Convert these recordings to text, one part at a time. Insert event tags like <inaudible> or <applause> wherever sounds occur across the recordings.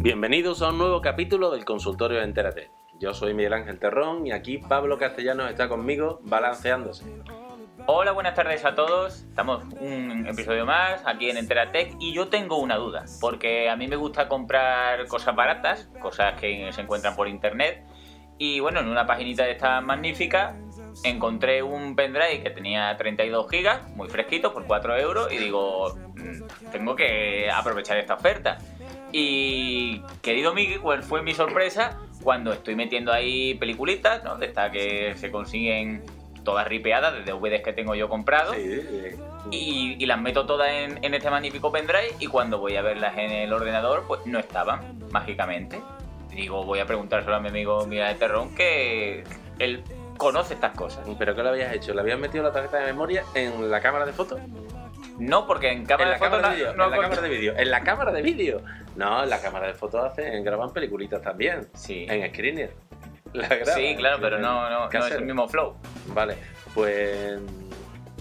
Bienvenidos a un nuevo capítulo del consultorio de Entérate. Yo soy Miguel Ángel Terrón y aquí Pablo Castellanos está conmigo balanceándose. Hola, buenas tardes a todos. Estamos un episodio más aquí en Enteratech y yo tengo una duda, porque a mí me gusta comprar cosas baratas, cosas que se encuentran por internet. Y bueno, en una paginita de esta magnífica encontré un pendrive que tenía 32 gigas, muy fresquito, por 4 euros, y digo, "Mm, tengo que aprovechar esta oferta. Y querido Miguel, ¿cuál fue mi sorpresa cuando estoy metiendo ahí peliculitas, ¿no? De estas que se consiguen todas ripeadas, de DVDs que tengo yo comprado. Sí, sí. Y, y las meto todas en, en este magnífico pendrive y cuando voy a verlas en el ordenador, pues no estaban, mágicamente. Digo, voy a preguntárselo a mi amigo Miguel de Terrón que él conoce estas cosas. ¿Pero qué lo habías hecho? ¿Le habías metido la tarjeta de memoria en la cámara de fotos? No, porque en cámara la de fotos cámara de no- En la cámara de vídeo. En la cámara de vídeo. No, en la cámara de fotos hacen, graban peliculitas también. Sí. En screener. La graban. Sí, claro, pero no, no, no es el mismo flow. Vale, pues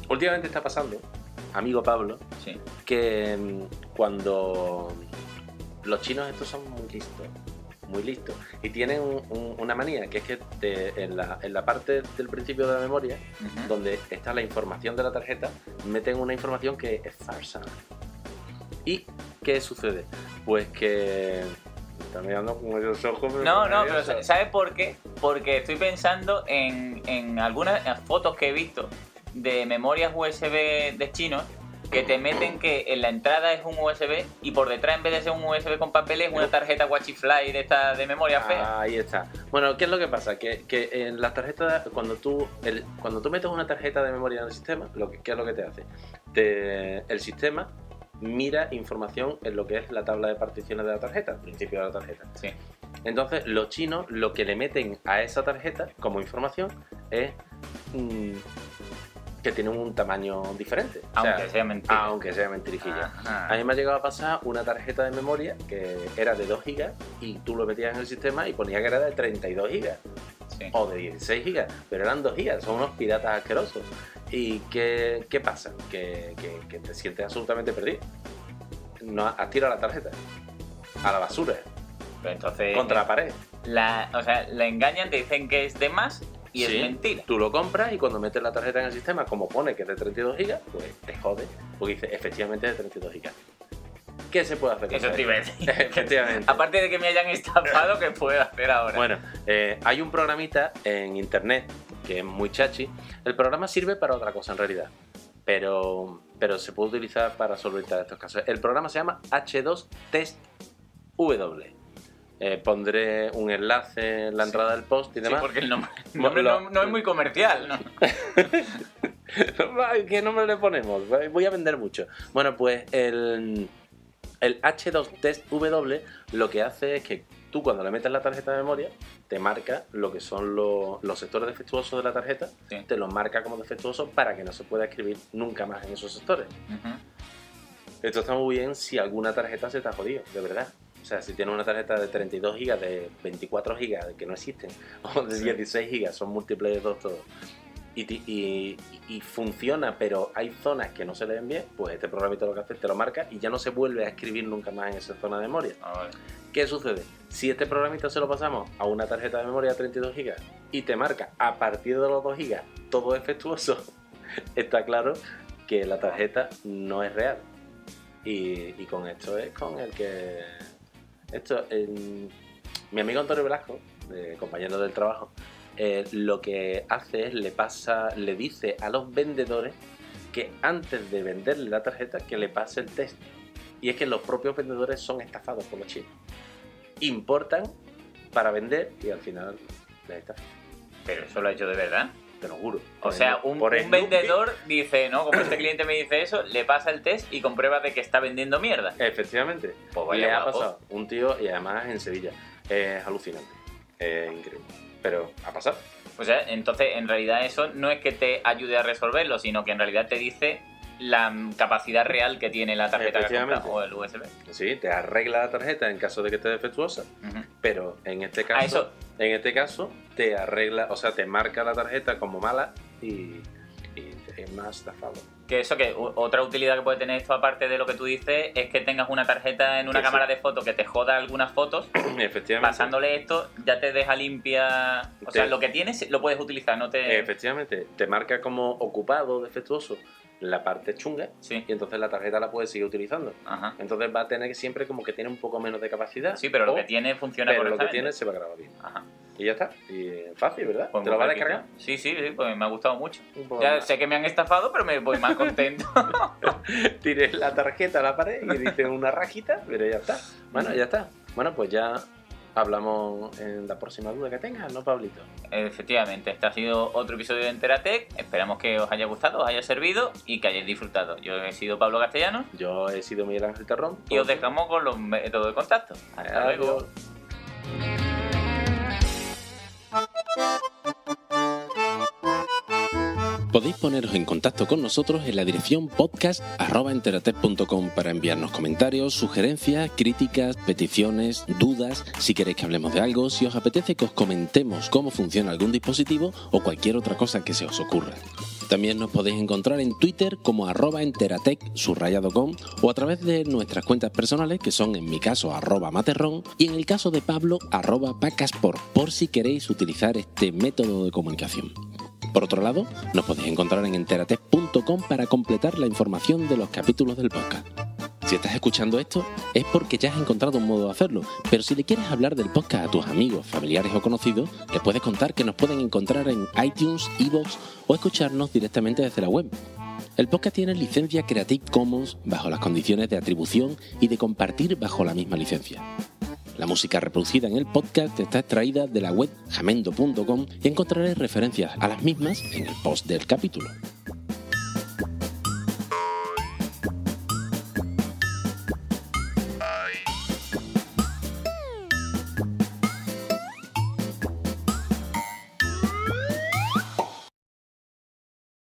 últimamente está pasando, amigo Pablo, Sí. que mm, cuando los chinos estos son muy listos, muy listos, y tienen un- un- una manía, que es que te- en, la, en la parte del principio de la memoria, donde está la información de la tarjeta, meten una información que es falsa. ¿Y qué sucede? Pues que... Está mirando con esos ojos. No, no, pero. ¿sabes por qué? Porque estoy pensando en, en algunas fotos que he visto de memorias USB de chinos que te meten que en la entrada es un USB y por detrás en vez de ser un USB con papel es una tarjeta Watchifly de esta de memoria fea. Ahí está. Bueno, ¿qué es lo que pasa? Que, que en las tarjetas, cuando tú, el- cuando tú metes una tarjeta de memoria en el sistema, lo que, ¿qué es lo que te hace? Te- el sistema mira información en lo que es la tabla de particiones de la tarjeta, al principio de la tarjeta. Sí. Entonces, los chinos lo que le meten a esa tarjeta como información es mm, que tiene un tamaño diferente. O sea, Aunque sea mentira. aunque sea mentirijilla. Ajá. A mí me ha llegado a pasar una tarjeta de memoria que era de 2 GB y tú lo metías en el sistema y ponía que era de 32 GB Sí. o de 16 GB, pero eran 2 GB, son unos piratas asquerosos. ¿Y qué, qué pasa? Que, que- que te sientes absolutamente perdido. No has tirado la tarjeta a la basura, Pero entonces contra la pared. la, o sea, la engañan, te dicen que es de más y Sí. es mentira. Tú lo compras y cuando metes la tarjeta en el sistema, como pone que es de 32 GB, pues te jode, porque dice efectivamente es de 32 GB. ¿Qué se puede hacer? Eso te iba a decir. <laughs> Efectivamente. Aparte de que me hayan estafado, ¿qué puedo hacer ahora? Bueno, eh, hay un programita en internet que es muy chachi. El programa sirve para otra cosa en realidad, pero, pero se puede utilizar para solventar estos casos. El programa se llama H2 Test W. Eh, pondré un enlace en la Sí. entrada del post y Sí, demás. porque el nombre, el Lo- nombre lo- no, no es muy comercial, ¿no? <laughs> ¿Qué nombre le ponemos? Voy a vender mucho. Bueno, pues el, el H2 Test W lo que hace es que tú cuando le metes la tarjeta de memoria te marca lo que son los, los sectores defectuosos de la tarjeta, Sí. te los marca como defectuosos para que no se pueda escribir nunca más en esos sectores. Esto está muy bien si alguna tarjeta se te ha jodido, de verdad. O sea, si tienes una tarjeta de 32 GB, de 24 GB, que no existen, <laughs> o de Sí. 16 GB, son múltiples de dos todos, y, ti- y- y funciona, pero hay zonas que no se leen bien, pues este programita lo que hace es te lo marca y ya no se vuelve a escribir nunca más en esa zona de memoria. Ah. ¿Qué sucede? Si este programita se lo pasamos a una tarjeta de memoria de 32 GB y te marca a partir de los 2 GB todo defectuoso, <laughs> está claro que la tarjeta no es real. Y, y con esto es con el que... Esto, mi amigo Antonio Velasco, compañero del trabajo, eh, lo que hace es le pasa, le dice a los vendedores que antes de venderle la tarjeta que le pase el test. Y es que los propios vendedores son estafados por los chinos. Importan para vender y al final les estafan. Pero eso lo ha hecho de verdad. Te lo juro. O sea, un, por vendedor dice, ¿no? Como este cliente me dice eso, le pasa el test y comprueba de que está vendiendo mierda. Efectivamente. Pues vaya le ha pasado. Un tío y además en Sevilla. Es alucinante. Es increíble. Pero ha pasado. O sea, entonces en realidad eso no es que te ayude a resolverlo, sino que en realidad te dice la capacidad real que tiene la tarjeta que o el USB. Sí, te arregla la tarjeta en caso de que esté defectuosa. Pero en este caso, eso. en este caso, te arregla, o sea, te marca la tarjeta como mala y, y es más estafado. Que eso, que otra utilidad que puede tener esto, aparte de lo que tú dices, es que tengas una tarjeta en una Que cámara sí. de fotos que te joda algunas fotos, <clears throat> Efectivamente. pasándole esto, ya te deja limpia. O sea, Te- lo que tienes lo puedes utilizar, no te. Efectivamente, te marca como ocupado, defectuoso, la parte chunga Sí. y entonces la tarjeta la puedes seguir utilizando. Ajá. Entonces va a tener que siempre como que tiene un poco menos de capacidad. Sí, pero lo o- que tiene funciona pero lo que correctamente. tiene se va a grabar bien. Ajá. Y ya está. Y es fácil, ¿verdad? Pues ¿Te lo vas a descargar? Sí, sí, sí, pues me ha gustado mucho. Ya sé que me han estafado, pero me voy más contento. <laughs> Tires la tarjeta a la pared y dice una rajita, pero ya está. Bueno, ya está. Bueno, pues ya hablamos en la próxima duda que tengas, ¿no, Pablito? Efectivamente, este ha sido otro episodio de Enteratec. Esperamos que os haya gustado, os haya servido y que hayáis disfrutado. Yo he sido Pablo Castellano Yo he sido Miguel Ángel Terrón. y os dejamos con los métodos de contacto. Hasta luego. Podéis poneros en contacto con nosotros en la dirección podcast.enteratec.com para enviarnos comentarios, sugerencias, críticas, peticiones, dudas, si queréis que hablemos de algo, si os apetece que os comentemos cómo funciona algún dispositivo o cualquier otra cosa que se os ocurra. También nos podéis encontrar en Twitter como arroba enteratec subrayado com, o a través de nuestras cuentas personales que son en mi caso arroba materrón y en el caso de Pablo arroba pacaspor por si queréis utilizar este método de comunicación. Por otro lado, nos podéis encontrar en enteratec.com para completar la información de los capítulos del podcast. Si estás escuchando esto, es porque ya has encontrado un modo de hacerlo, pero si le quieres hablar del podcast a tus amigos, familiares o conocidos, les puedes contar que nos pueden encontrar en iTunes, iVoox o escucharnos directamente desde la web. El podcast tiene licencia Creative Commons bajo las condiciones de atribución y de compartir bajo la misma licencia. La música reproducida en el podcast está extraída de la web jamendo.com y encontrarás referencias a las mismas en el post del capítulo.